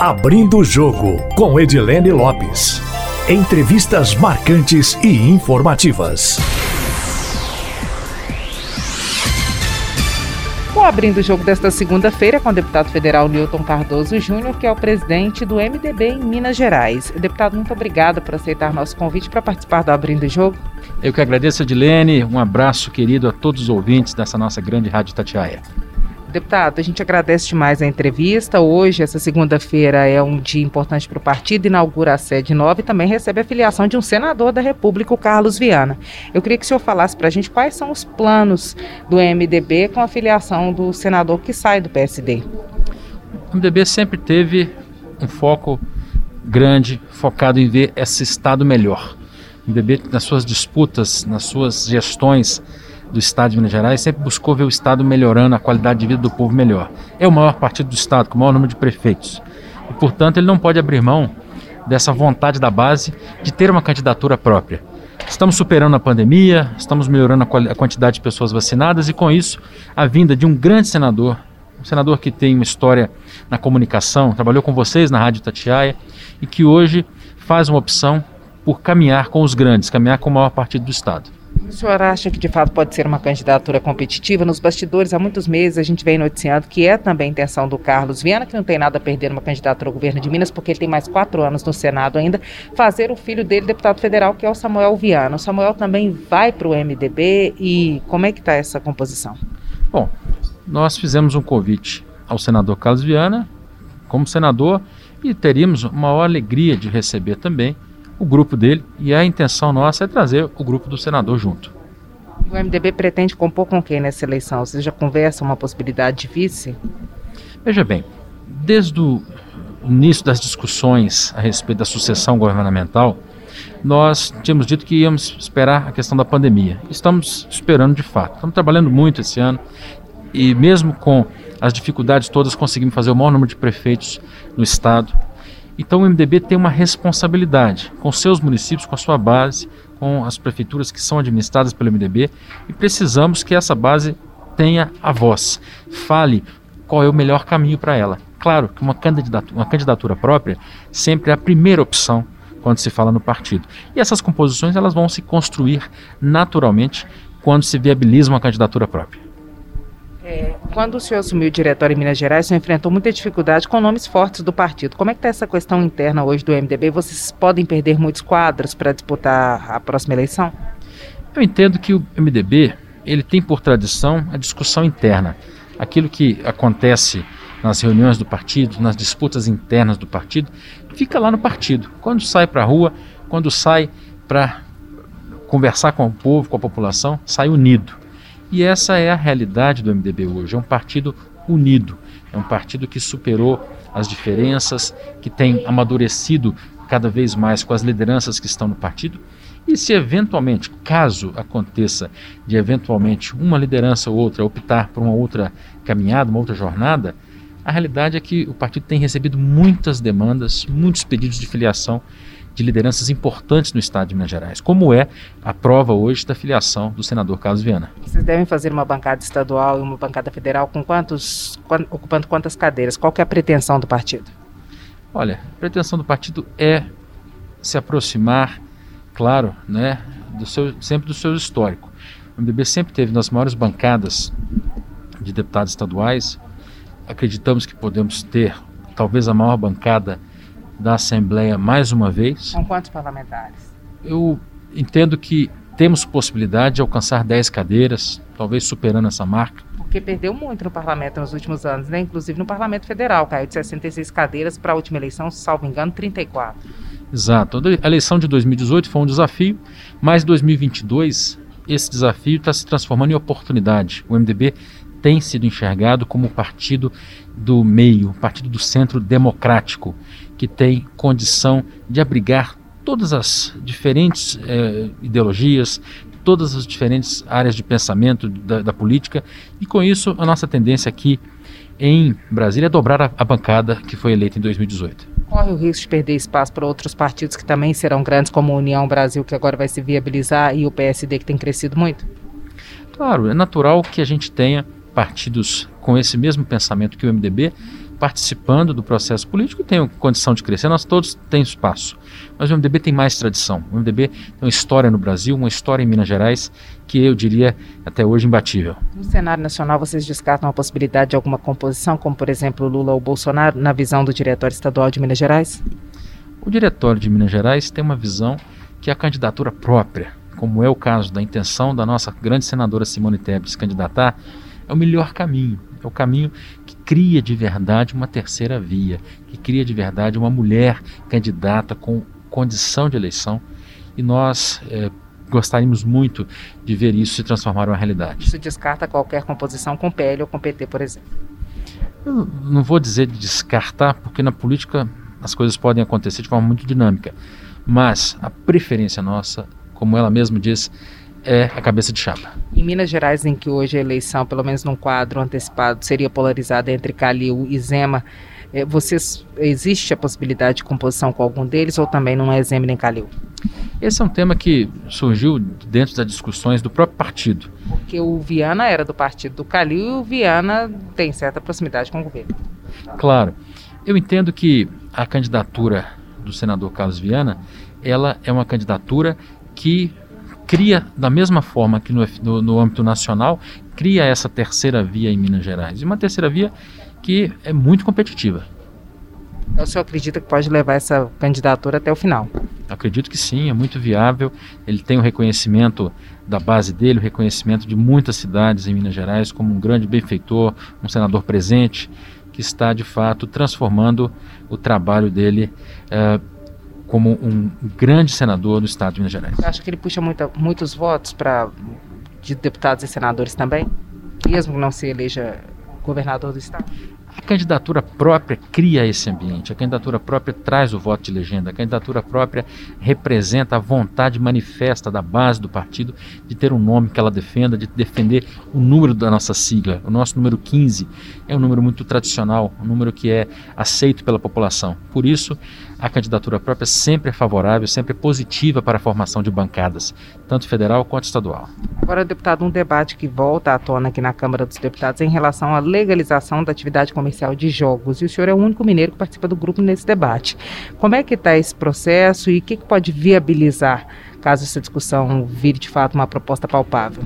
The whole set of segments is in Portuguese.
Abrindo o Jogo, com Edilene Lopes. Entrevistas marcantes e informativas. O Abrindo o Jogo desta segunda-feira com o deputado federal Newton Cardoso Júnior, que é o presidente do MDB em Minas Gerais. Deputado, muito obrigado por aceitar nosso convite para participar do Abrindo o Jogo. Eu que agradeço, Edilene. Um abraço querido a todos os ouvintes dessa nossa grande Rádio Tatiaia. Deputado, a gente agradece demais a entrevista. Hoje, essa segunda-feira, é um dia importante para o partido, inaugura a sede nova e também recebe a filiação de um senador da República, o Carlos Viana. Eu queria que o senhor falasse para a gente quais são os planos do MDB com a filiação do senador que sai do PSD. O MDB sempre teve um foco grande, focado em ver esse Estado melhor. O MDB, nas suas disputas, nas suas gestões, do Estado de Minas Gerais sempre buscou ver o Estado melhorando, a qualidade de vida do povo melhor. É o maior partido do Estado, com o maior número de prefeitos. E, portanto, ele não pode abrir mão dessa vontade da base de ter uma candidatura própria. Estamos superando a pandemia, estamos melhorando a, quantidade de pessoas vacinadas e, com isso, a vinda de um grande senador, um senador que tem uma história na comunicação, trabalhou com vocês na Rádio Tatiaia e que hoje faz uma opção por caminhar com os grandes, caminhar com o maior partido do Estado. O senhor acha que de fato pode ser uma candidatura competitiva? Nos bastidores, há muitos meses, a gente vem noticiando que é também a intenção do Carlos Viana, que não tem nada a perder numa candidatura ao governo de Minas, porque ele tem mais quatro anos no Senado ainda, fazer o filho dele deputado federal, que é o Samuel Viana. O Samuel também vai para o MDB e como é que está essa composição? Bom, nós fizemos um convite ao senador Carlos Viana, como senador, e teríamos uma alegria de receber também o grupo dele e a intenção nossa é trazer o grupo do senador junto. O MDB pretende compor com quem nessa eleição? Você já conversa uma possibilidade de vice? Veja bem, desde o início das discussões a respeito da sucessão governamental, nós tínhamos dito que íamos esperar a questão da pandemia. Estamos esperando de fato. Estamos trabalhando muito esse ano e mesmo com as dificuldades todas conseguimos fazer o maior número de prefeitos no estado. Então o MDB tem uma responsabilidade com seus municípios, com a sua base, com as prefeituras que são administradas pelo MDB e precisamos que essa base tenha a voz, fale qual é o melhor caminho para ela. Claro que uma candidatura, uma candidatura própria sempre é a primeira opção quando se fala no partido. E essas composições elas vão se construir naturalmente quando se viabiliza uma candidatura própria. É, quando o senhor assumiu o diretório em Minas Gerais, o senhor enfrentou muita dificuldade com nomes fortes do partido. Como é que está essa questão interna hoje do MDB? Vocês podem perder muitos quadros para disputar a próxima eleição? Eu entendo que o MDB ele tem por tradição a discussão interna. Aquilo que acontece nas reuniões do partido, nas disputas internas do partido, fica lá no partido. Quando sai para a rua, quando sai para conversar com o povo, com a população, sai unido. E essa é a realidade do MDB hoje. É um partido unido, é um partido que superou as diferenças, que tem amadurecido cada vez mais com as lideranças que estão no partido. E se eventualmente, caso aconteça de eventualmente uma liderança ou outra optar por uma outra caminhada, uma outra jornada, a realidade é que o partido tem recebido muitas demandas, muitos pedidos de filiação de lideranças importantes no estado de Minas Gerais, como é a prova hoje da filiação do senador Carlos Viana. Vocês devem fazer uma bancada estadual e uma bancada federal com quantos, ocupando quantas cadeiras? Qual é a pretensão do partido? Olha, a pretensão do partido é se aproximar, claro, né, do seu, sempre do seu histórico. O MDB sempre teve nas maiores bancadas de deputados estaduais. Acreditamos que podemos ter talvez a maior bancada da Assembleia mais uma vez. Com quantos parlamentares? Eu entendo que temos possibilidade de alcançar 10 cadeiras, talvez superando essa marca. Porque perdeu muito no parlamento nos últimos anos, né? inclusive no parlamento federal, caiu de 66 cadeiras para a última eleição, salvo engano, 34. Exato. A eleição de 2018 foi um desafio, mas 2022 esse desafio está se transformando em oportunidade. O MDB tem sido enxergado como o partido do meio, o partido do centro democrático que tem condição de abrigar todas as diferentes eh, ideologias, todas as diferentes áreas de pensamento da, da, política, e com isso a nossa tendência aqui em Brasília é dobrar a, a bancada que foi eleita em 2018. Corre o risco de perder espaço para outros partidos que também serão grandes, como a União Brasil, que agora vai se viabilizar, e o PSD, que tem crescido muito? Claro, é natural que a gente tenha partidos com esse mesmo pensamento que o MDB, participando do processo político tenham condição de crescer. Nós todos temos espaço. Mas o MDB tem mais tradição. O MDB tem uma história no Brasil, uma história em Minas Gerais que eu diria até hoje imbatível. No cenário nacional, vocês descartam a possibilidade de alguma composição, como por exemplo Lula ou Bolsonaro, na visão do Diretório Estadual de Minas Gerais? O Diretório de Minas Gerais tem uma visão que é a candidatura própria, como é o caso da intenção da nossa grande senadora Simone Tebet se candidatar, é o melhor caminho. É o caminho que cria de verdade uma terceira via, que cria de verdade uma mulher candidata com condição de eleição. E nós é, gostaríamos muito de ver isso se transformar em uma realidade. Isso descarta qualquer composição com PL ou com PT, por exemplo? Eu não vou dizer de descartar, porque na política as coisas podem acontecer de forma muito dinâmica. Mas a preferência nossa, como ela mesma diz, é a cabeça de chapa. Em Minas Gerais, em que hoje a eleição, pelo menos num quadro antecipado, seria polarizada entre Calil e Zema, é, vocês, existe a possibilidade de composição com algum deles ou também não é Zema nem Calil? Esse é um tema que surgiu dentro das discussões do próprio partido. Porque o Viana era do partido do Calil e o Viana tem certa proximidade com o governo. Claro. Eu entendo que a candidatura do senador Carlos Viana, ela é uma candidatura que cria, da mesma forma que no, no, no âmbito nacional, cria essa terceira via em Minas Gerais. E uma terceira via que é muito competitiva. Então o senhor acredita que pode levar essa candidatura até o final? Acredito que sim, é muito viável. Ele tem o reconhecimento da base dele, o reconhecimento de muitas cidades em Minas Gerais como um grande benfeitor, um senador presente, que está de fato transformando o trabalho dele uh, como um grande senador do estado de Minas Gerais. Você acha que ele puxa muita, muitos votos para de deputados e senadores também, mesmo que não se eleja governador do estado? Candidatura própria cria esse ambiente, a candidatura própria traz o voto de legenda, a candidatura própria representa a vontade manifesta da base do partido de ter um nome que ela defenda, de defender o número da nossa sigla. O nosso número 15 é um número muito tradicional, um número que é aceito pela população. Por isso, a candidatura própria sempre é favorável, sempre é positiva para a formação de bancadas, tanto federal quanto estadual. Agora, deputado, um debate que volta à tona aqui na Câmara dos Deputados em relação à legalização da atividade comercial de jogos. E o senhor é o único mineiro que participa do grupo nesse debate. Como é que está esse processo e o que, que pode viabilizar caso essa discussão vire de fato uma proposta palpável?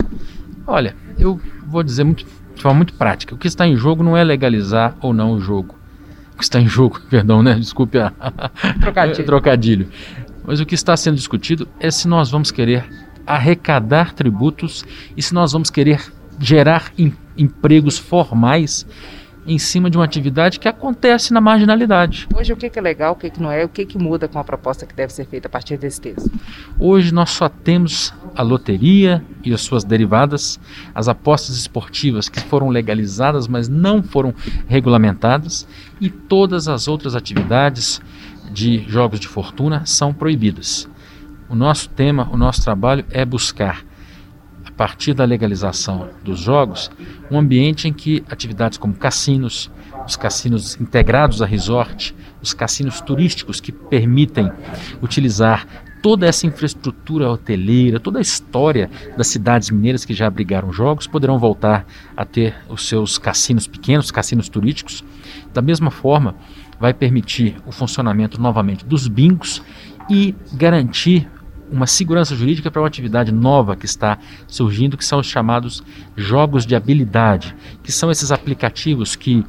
Olha, eu vou dizer muito, de forma muito prática: o que está em jogo não é legalizar ou não o jogo que está em jogo, perdão, né? Desculpe a, trocadilho. trocadilho. Mas o que está sendo discutido é se nós vamos querer arrecadar tributos e se nós vamos querer gerar em, empregos formais em cima de uma atividade que acontece na marginalidade. Hoje o que é legal, o que não é, o que muda com a proposta que deve ser feita a partir desse texto? Hoje nós só temos a loteria e as suas derivadas, as apostas esportivas que foram legalizadas, mas não foram regulamentadas, e todas as outras atividades de jogos de fortuna são proibidas. O nosso tema, o nosso trabalho é buscar a partir da legalização dos jogos, um ambiente em que atividades como cassinos, os cassinos integrados a resort, os cassinos turísticos que permitem utilizar toda essa infraestrutura hoteleira, toda a história das cidades mineiras que já abrigaram jogos, poderão voltar a ter os seus cassinos pequenos, cassinos turísticos. Da mesma forma, vai permitir o funcionamento novamente dos bingos e garantir uma segurança jurídica para uma atividade nova que está surgindo, que são os chamados jogos de habilidade, que são esses aplicativos que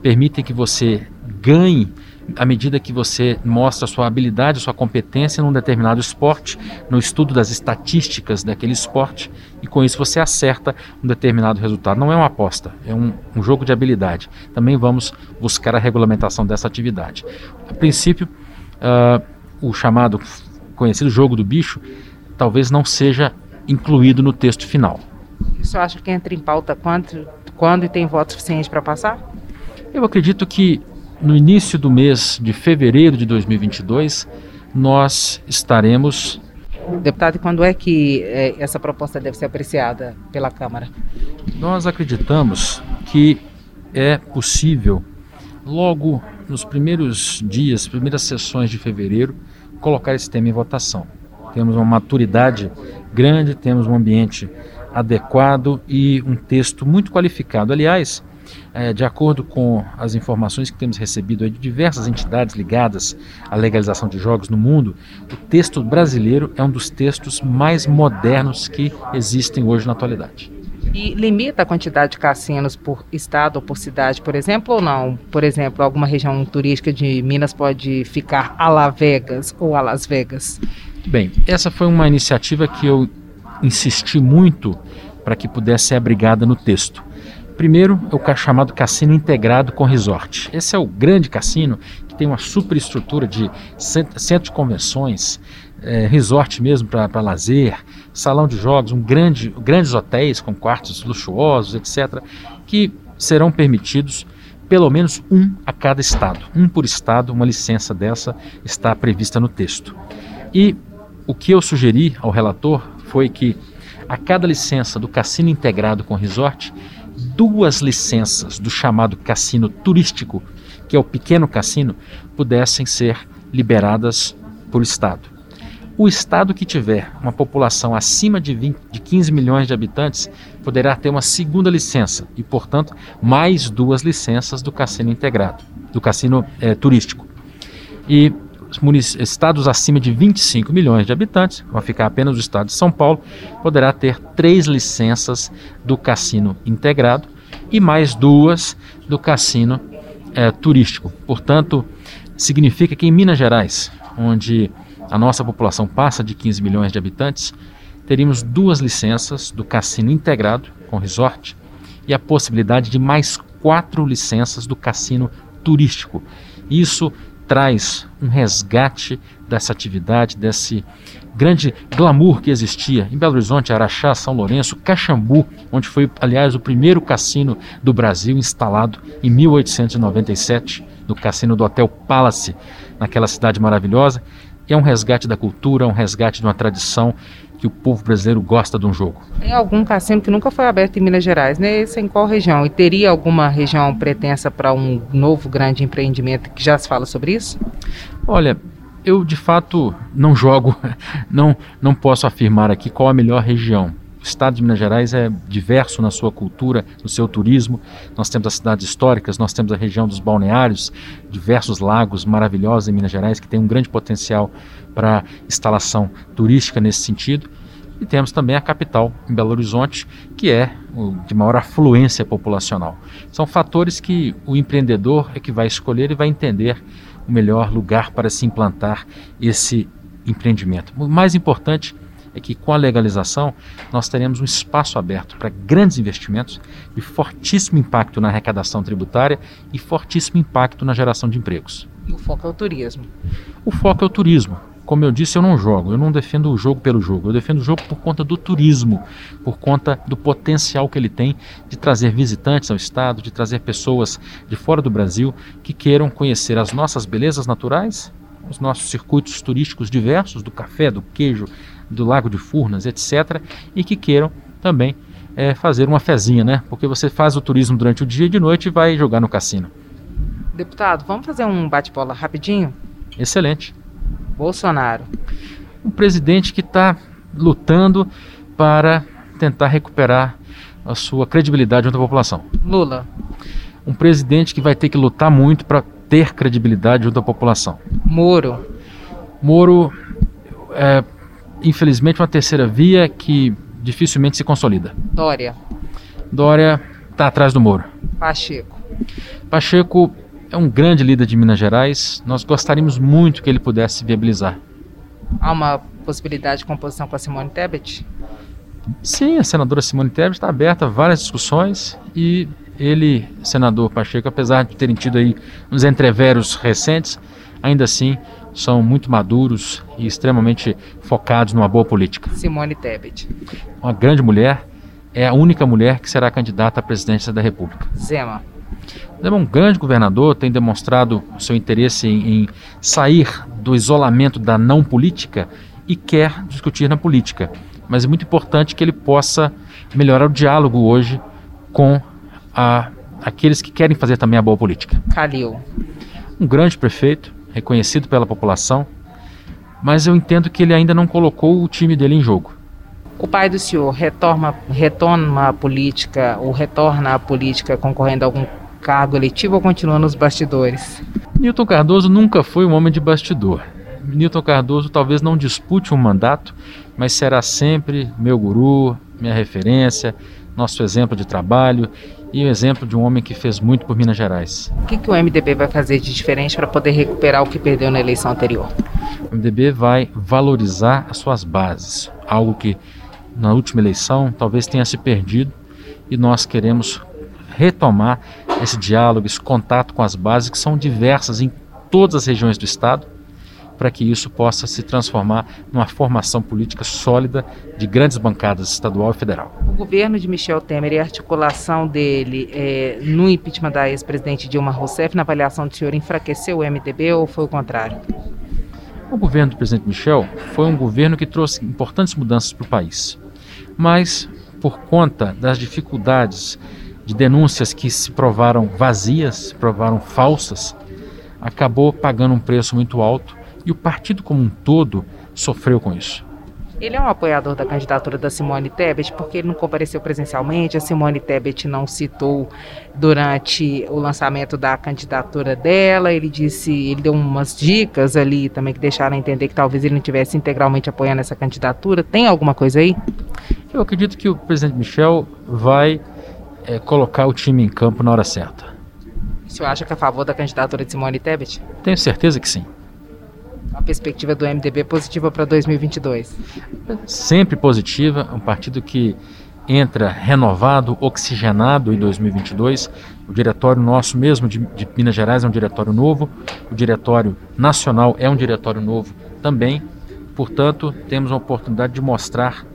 permitem que você ganhe à medida que você mostra sua habilidade, sua competência num determinado esporte, no estudo das estatísticas daquele esporte, e com isso você acerta um determinado resultado. Não é uma aposta, é um, um jogo de habilidade. Também vamos buscar a regulamentação dessa atividade. A princípio, uh, o chamado conhecido jogo do bicho talvez não seja incluído no texto final. O senhor acha que entra em pauta quando, quando e tem voto suficiente para passar? Eu acredito que no início do mês de fevereiro de 2022 nós estaremos. Deputado, quando é que é, essa proposta deve ser apreciada pela Câmara? Nós acreditamos que é possível, logo nos primeiros dias, primeiras sessões de fevereiro, colocar esse tema em votação. Temos uma maturidade grande, temos um ambiente adequado e um texto muito qualificado. Aliás, é, de acordo com as informações que temos recebido de diversas entidades ligadas à legalização de jogos no mundo, o texto brasileiro é um dos textos mais modernos que existem hoje na atualidade. E limita a quantidade de cassinos por estado ou por cidade, por exemplo, ou não? Por exemplo, alguma região turística de Minas pode ficar a La Vegas ou a Las Vegas? Bem, essa foi uma iniciativa que eu insisti muito para que pudesse ser abrigada no texto. Primeiro é o chamado cassino integrado com resort. Esse é o grande cassino que tem uma superestrutura de centro de convenções, é, resort mesmo para lazer, salão de jogos, um grande, grandes hotéis com quartos luxuosos, etc., que serão permitidos pelo menos um a cada estado. Um por estado, uma licença dessa está prevista no texto. E o que eu sugeri ao relator foi que a cada licença do cassino integrado com resort duas licenças do chamado cassino turístico, que é o pequeno cassino, pudessem ser liberadas por Estado. O Estado que tiver uma população acima de, 20, de 15 milhões de habitantes poderá ter uma segunda licença e, portanto, mais duas licenças do cassino integrado, do cassino é, turístico. E estados acima de 25 milhões de habitantes, vão ficar apenas o estado de São Paulo, poderá ter três licenças do cassino integrado e mais duas do cassino é, turístico. Portanto, significa que em Minas Gerais, onde a nossa população passa de 15 milhões de habitantes, teríamos duas licenças do cassino integrado com resort e a possibilidade de mais quatro licenças do cassino turístico. Isso traz um resgate dessa atividade, desse grande glamour que existia em Belo Horizonte, Araxá, São Lourenço, Caxambu, onde foi, aliás, o primeiro cassino do Brasil instalado em 1897, no cassino do Hotel Palace, naquela cidade maravilhosa. É um resgate da cultura, um resgate de uma tradição que o povo brasileiro gosta de um jogo. Tem algum cassino que nunca foi aberto em Minas Gerais, né? Esse é em qual região? E teria alguma região pretensa para um novo grande empreendimento que já se fala sobre isso? Olha, eu de fato não jogo, não, não posso afirmar aqui qual a melhor região. Estado de Minas Gerais é diverso na sua cultura, no seu turismo. Nós temos as cidades históricas, nós temos a região dos balneários, diversos lagos maravilhosos em Minas Gerais que tem um grande potencial para instalação turística nesse sentido. E temos também a capital, em Belo Horizonte, que é de maior afluência populacional. São fatores que o empreendedor é que vai escolher e vai entender o melhor lugar para se implantar esse empreendimento. O mais importante é que com a legalização nós teremos um espaço aberto para grandes investimentos de fortíssimo impacto na arrecadação tributária e fortíssimo impacto na geração de empregos. E o foco é o turismo. O foco é o turismo. Como eu disse, eu não jogo, eu não defendo o jogo pelo jogo, eu defendo o jogo por conta do turismo, por conta do potencial que ele tem de trazer visitantes ao estado, de trazer pessoas de fora do Brasil que queiram conhecer as nossas belezas naturais, os nossos circuitos turísticos diversos, do café, do queijo, do Lago de Furnas, etc., e que queiram também é, fazer uma fezinha, né? Porque você faz o turismo durante o dia e de noite e vai jogar no cassino. Deputado, vamos fazer um bate-bola rapidinho? Excelente. Bolsonaro. Um presidente que está lutando para tentar recuperar a sua credibilidade junto à população. Lula. Um presidente que vai ter que lutar muito para ter credibilidade junto à população. Moro. Moro é, infelizmente, uma terceira via que dificilmente se consolida. Dória. Dória está atrás do Moro. Pacheco. Pacheco é um grande líder de Minas Gerais. Nós gostaríamos muito que ele pudesse viabilizar. Há uma possibilidade de composição com a Simone Tebet? Sim, a senadora Simone Tebet está aberta a várias discussões e ele, senador Pacheco, apesar de terem tido aí uns entreveros recentes, ainda assim são muito maduros e extremamente focados numa boa política. Simone Tebet. Uma grande mulher, é a única mulher que será candidata à presidência da República. Zema. É um grande governador, tem demonstrado seu interesse em, em sair do isolamento da não política e quer discutir na política. Mas é muito importante que ele possa melhorar o diálogo hoje com a, aqueles que querem fazer também a boa política. Calil. Um grande prefeito, reconhecido pela população, mas eu entendo que ele ainda não colocou o time dele em jogo. O pai do senhor retorna, retorna a política ou retorna à política concorrendo a algum cargo eletivo ou continua nos bastidores? Newton Cardoso nunca foi um homem de bastidor. Newton Cardoso talvez não dispute um mandato, mas será sempre meu guru, minha referência, nosso exemplo de trabalho e o exemplo de um homem que fez muito por Minas Gerais. O que, que o MDB vai fazer de diferente para poder recuperar o que perdeu na eleição anterior? O MDB vai valorizar as suas bases, algo que na última eleição talvez tenha se perdido e nós queremos retomar esse diálogo, esse contato com as bases que são diversas em todas as regiões do estado para que isso possa se transformar numa formação política sólida de grandes bancadas estadual e federal. O governo de Michel Temer e a articulação dele é, no impeachment da ex-presidente Dilma Rousseff, na avaliação do senhor, enfraqueceu o MDB ou foi o contrário? O governo do presidente Michel foi um governo que trouxe importantes mudanças para o país, mas por conta das dificuldades de denúncias que se provaram vazias, se provaram falsas, acabou pagando um preço muito alto e o partido como um todo sofreu com isso. Ele é um apoiador da candidatura da Simone Tebet porque ele não compareceu presencialmente. A Simone Tebet não citou durante o lançamento da candidatura dela. Ele disse, ele deu umas dicas ali também que deixaram entender que talvez ele não tivesse integralmente apoiando essa candidatura. Tem alguma coisa aí? Eu acredito que o presidente Michel vai é, colocar o time em campo na hora certa. O senhor acha que é a favor da candidatura de Simone Tebet? Tenho certeza que sim perspectiva do MDB positiva para 2022? Sempre positiva, um partido que entra renovado, oxigenado em 2022. O diretório nosso mesmo de, de, Minas Gerais é um diretório novo, o diretório nacional é um diretório novo também. Portanto, temos a oportunidade de mostrar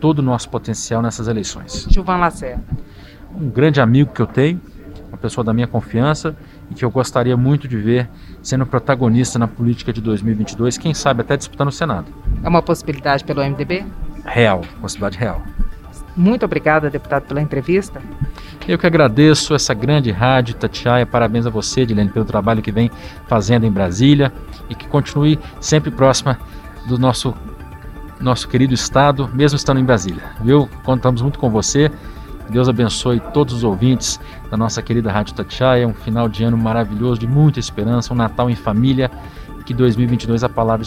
todo o nosso potencial nessas eleições. Gilvan Lacerda. Um grande amigo que eu tenho, uma pessoa da minha confiança e que eu gostaria muito de ver sendo protagonista na política de 2022, quem sabe até disputando o Senado. É uma possibilidade pelo MDB? Real, possibilidade real. Muito obrigada, deputado, pela entrevista. Eu que agradeço essa grande rádio Tatiaia. Parabéns a você, Dilene, pelo trabalho que vem fazendo em Brasília e que continue sempre próxima do nosso nosso querido estado, mesmo estando em Brasília. Viu? Contamos muito com você. Deus abençoe todos os ouvintes da nossa querida Rádio Tatiaia. Um final de ano maravilhoso, de muita esperança, um Natal em família. Que 2022 a palavra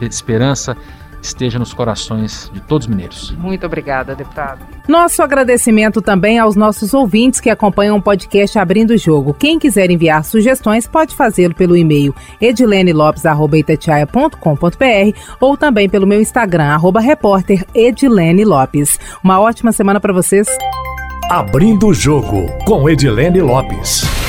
esperança esteja nos corações de todos os mineiros. Muito obrigada, deputado. Nosso agradecimento também aos nossos ouvintes que acompanham o podcast Abrindo o Jogo. Quem quiser enviar sugestões pode fazê-lo pelo e-mail edilenelopes.com.br ou também pelo meu Instagram, arroba repórter Edilene Lopes. Uma ótima semana para vocês. Abrindo o Jogo, com Edilene Lopes.